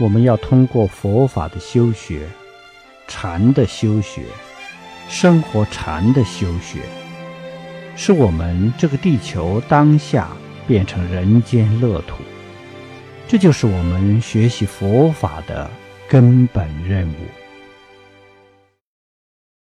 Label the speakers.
Speaker 1: 我们要通过佛法的修学，禅的修学，生活禅的修学，使我们这个地球当下变成人间乐土，这就是我们学习佛法的根本任务。